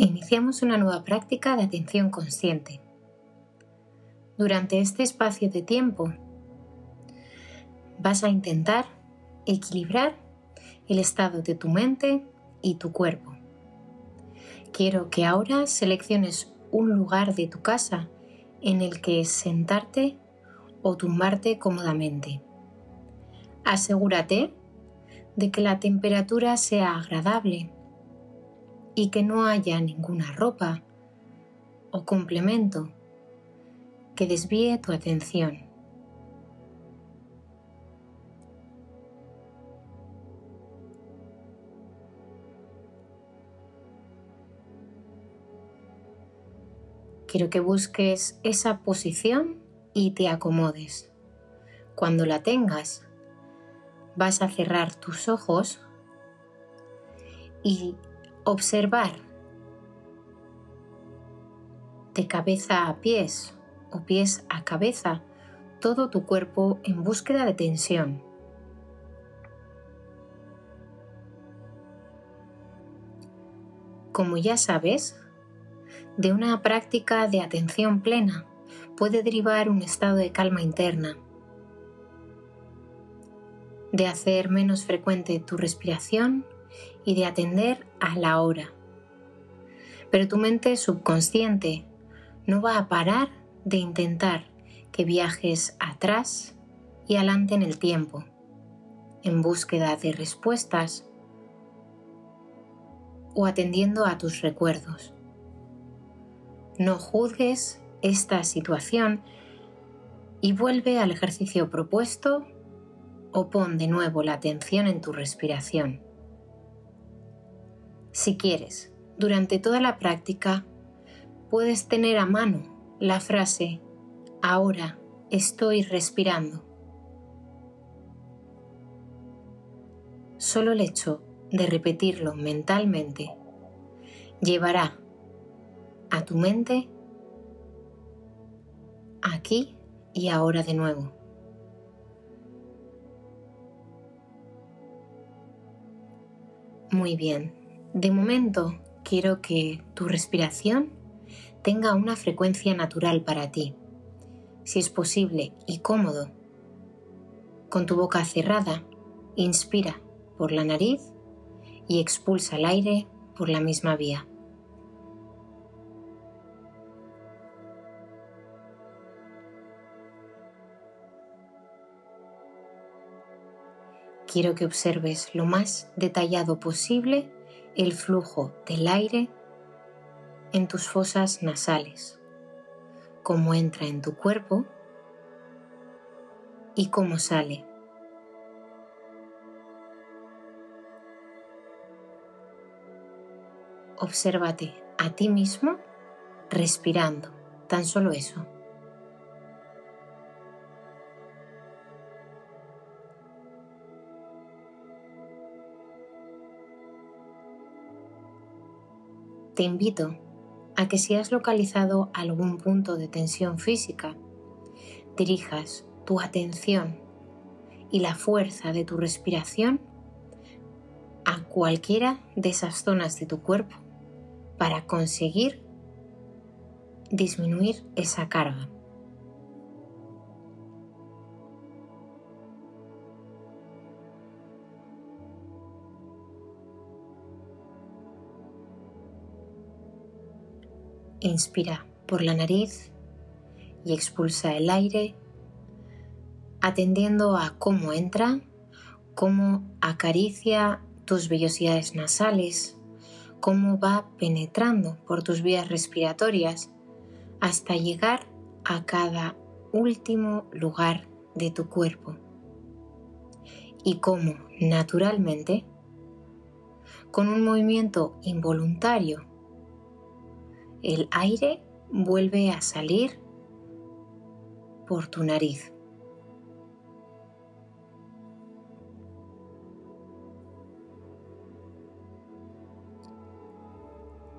Iniciamos una nueva práctica de atención consciente. Durante este espacio de tiempo vas a intentar equilibrar el estado de tu mente y tu cuerpo. Quiero que ahora selecciones un lugar de tu casa en el que sentarte o tumbarte cómodamente. Asegúrate de que la temperatura sea agradable y que no haya ninguna ropa o complemento que desvíe tu atención. Quiero que busques esa posición y te acomodes. Cuando la tengas, vas a cerrar tus ojos y observar de cabeza a pies o pies a cabeza todo tu cuerpo en búsqueda de tensión. Como ya sabes, de una práctica de atención plena puede derivar un estado de calma interna, de hacer menos frecuente tu respiración y de atender a la hora. Pero tu mente subconsciente no va a parar de intentar que viajes atrás y adelante en el tiempo, en búsqueda de respuestas o atendiendo a tus recuerdos. No juzgues esta situación y vuelve al ejercicio propuesto o pon de nuevo la atención en tu respiración. Si quieres, durante toda la práctica, puedes tener a mano la frase ahora estoy respirando. Solo el hecho de repetirlo mentalmente llevará a tu mente aquí y ahora de nuevo. Muy bien, de momento quiero que tu respiración tenga una frecuencia natural para ti, si es posible y cómodo. Con tu boca cerrada, inspira por la nariz y expulsa el aire por la misma vía. quiero que observes lo más detallado posible el flujo del aire en tus fosas nasales, cómo entra en tu cuerpo y cómo sale. Obsérvate a ti mismo respirando, tan solo eso. Te invito a que si has localizado algún punto de tensión física, dirijas tu atención y la fuerza de tu respiración a cualquiera de esas zonas de tu cuerpo para conseguir disminuir esa carga. Inspira por la nariz y expulsa el aire, atendiendo a cómo entra, cómo acaricia tus vellosidades nasales, cómo va penetrando por tus vías respiratorias hasta llegar a cada último lugar de tu cuerpo. Y cómo, naturalmente, con un movimiento involuntario el aire vuelve a salir por tu nariz.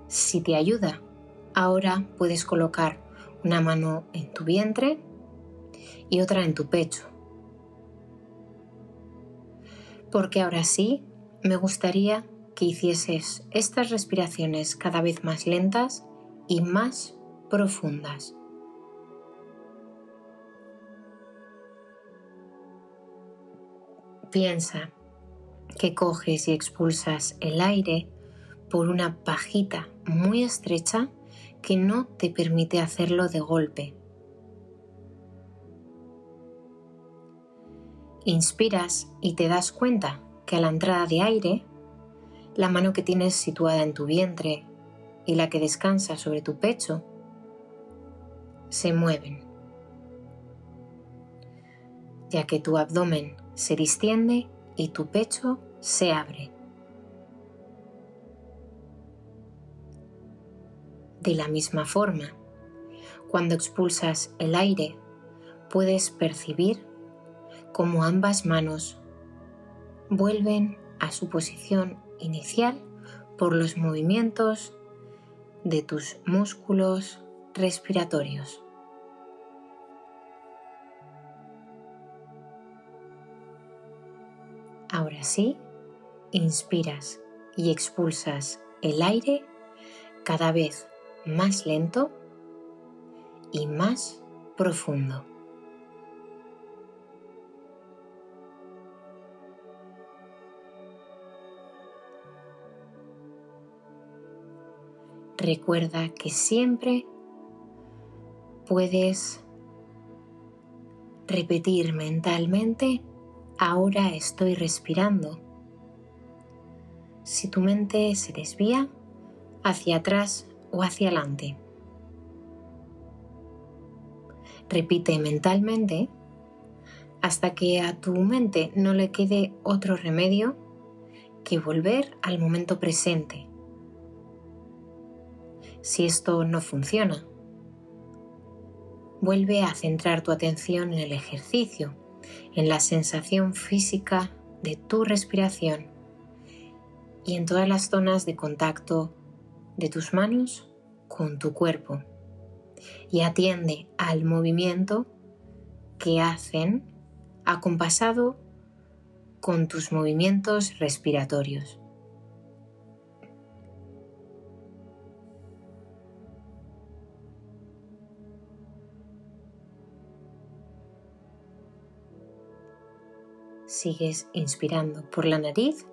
Si te ayuda, ahora puedes colocar una mano en tu vientre y otra en tu pecho. Porque ahora sí, me gustaría que hicieses estas respiraciones cada vez más lentas y más profundas. Piensa que coges y expulsas el aire por una pajita muy estrecha que no te permite hacerlo de golpe. Inspiras y te das cuenta que a la entrada de aire, la mano que tienes situada en tu vientre y la que descansa sobre tu pecho se mueven, ya que tu abdomen se distiende y tu pecho se abre. De la misma forma, cuando expulsas el aire, puedes percibir cómo ambas manos vuelven a su posición inicial por los movimientos de tus músculos respiratorios. Ahora sí, inspiras y expulsas el aire cada vez más lento y más profundo. Recuerda que siempre puedes repetir mentalmente, ahora estoy respirando. Si tu mente se desvía hacia atrás o hacia adelante. Repite mentalmente hasta que a tu mente no le quede otro remedio que volver al momento presente si esto no funciona. Vuelve a centrar tu atención en el ejercicio, en la sensación física de tu respiración y en todas las zonas de contacto de tus manos con tu cuerpo. Y atiende al movimiento que hacen acompasado con tus movimientos respiratorios. Sigues inspirando por la nariz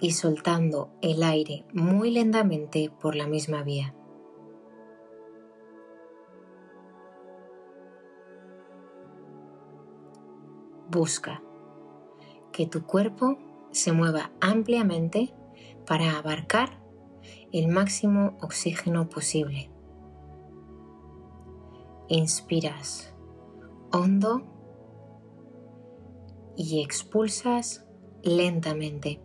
y soltando el aire muy lentamente por la misma vía. Busca que tu cuerpo se mueva ampliamente para abarcar el máximo oxígeno posible. Inspiras hondo y expulsas lentamente.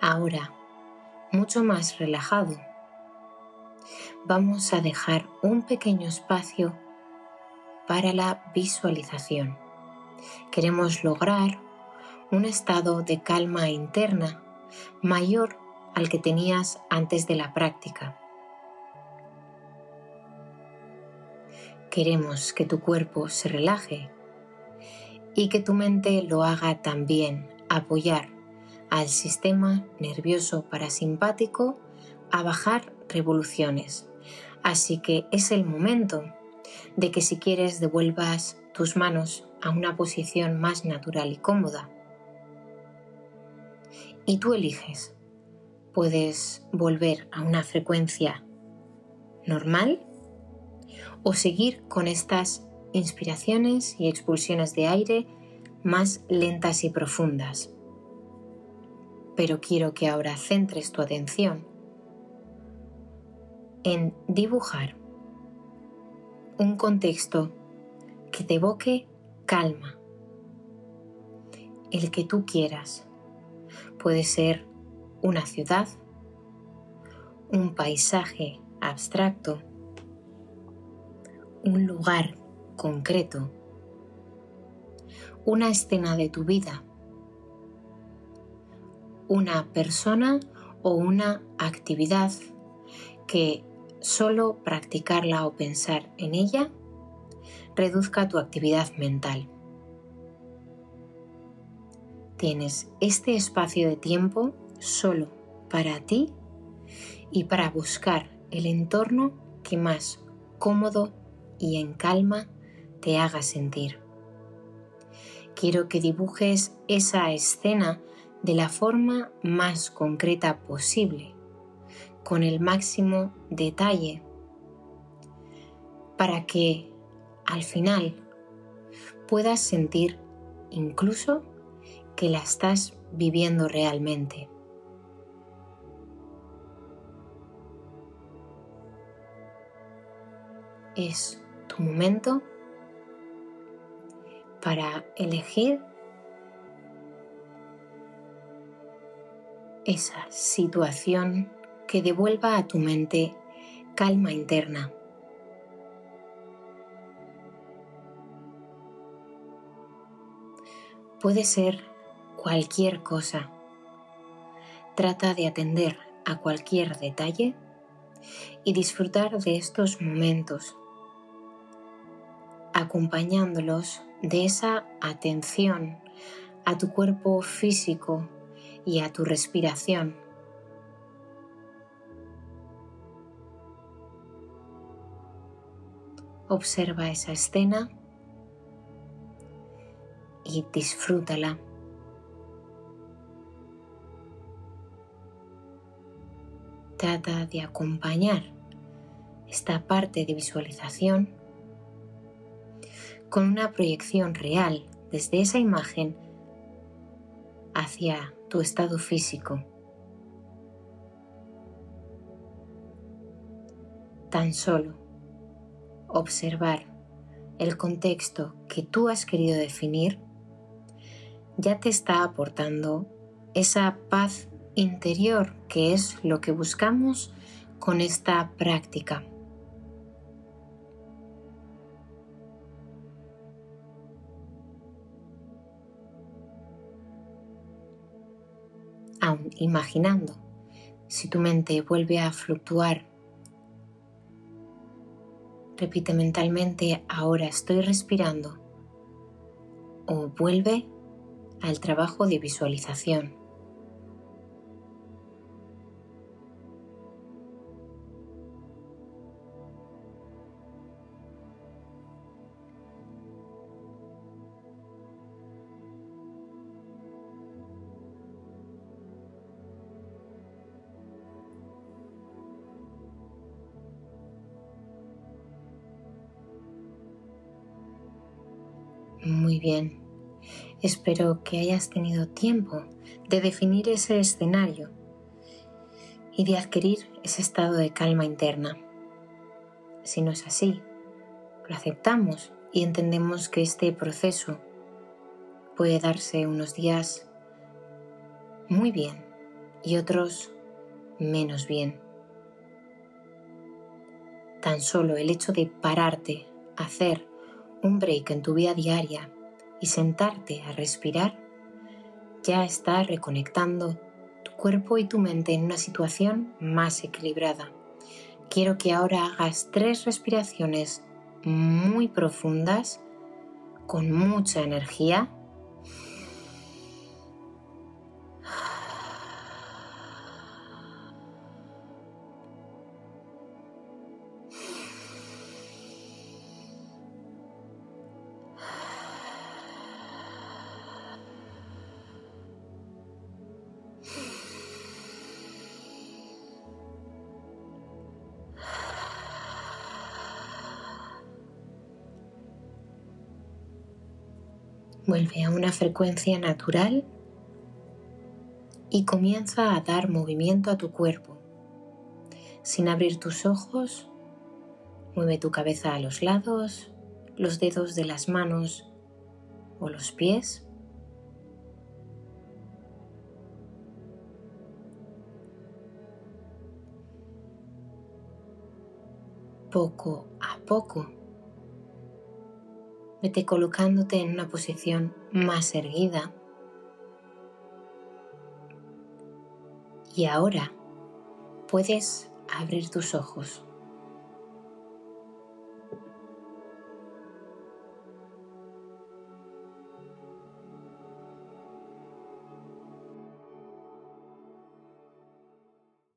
Ahora, mucho más relajado, vamos a dejar un pequeño espacio para la visualización. Queremos lograr un estado de calma interna mayor al que tenías antes de la práctica. Queremos que tu cuerpo se relaje y que tu mente lo haga también, apoyar al sistema nervioso parasimpático a bajar revoluciones. Así que es el momento de que si quieres devuelvas tus manos a una posición más natural y cómoda. Y tú eliges puedes volver a una frecuencia normal o seguir con estas inspiraciones y expulsiones de aire más lentas y profundas. Pero quiero que ahora centres tu atención en dibujar un contexto que te evoque calma, el que tú quieras. Puede ser una ciudad, un paisaje abstracto, un lugar concreto, una escena de tu vida, una persona o una actividad que solo practicarla o pensar en ella reduzca tu actividad mental. Tienes este espacio de tiempo solo para ti y para buscar el entorno que más cómodo y en calma te haga sentir. Quiero que dibujes esa escena de la forma más concreta posible, con el máximo detalle, para que al final puedas sentir incluso que la estás viviendo realmente. Es tu momento para elegir esa situación que devuelva a tu mente calma interna. Puede ser cualquier cosa. Trata de atender a cualquier detalle y disfrutar de estos momentos, acompañándolos de esa atención a tu cuerpo físico y a tu respiración. Observa esa escena y disfrútala. Trata de acompañar esta parte de visualización con una proyección real desde esa imagen hacia tu estado físico. Tan solo observar el contexto que tú has querido definir ya te está aportando esa paz interior que es lo que buscamos con esta práctica. Aún imaginando, si tu mente vuelve a fluctuar, repite mentalmente, ahora estoy respirando, o vuelve al trabajo de visualización. Muy bien. Espero que hayas tenido tiempo de definir ese escenario y de adquirir ese estado de calma interna. Si no es así, lo aceptamos y entendemos que este proceso puede darse unos días muy bien y otros menos bien. Tan solo el hecho de pararte, hacer un break en tu vida diaria y sentarte a respirar, ya está reconectando tu cuerpo y tu mente en una situación más equilibrada. Quiero que ahora hagas tres respiraciones muy profundas, con mucha energía Vuelve a una frecuencia natural y comienza a dar movimiento a tu cuerpo. Sin abrir tus ojos, mueve tu cabeza a los lados, los dedos de las manos o los pies. Poco a poco Vete colocándote en una posición más erguida. Y ahora puedes abrir tus ojos.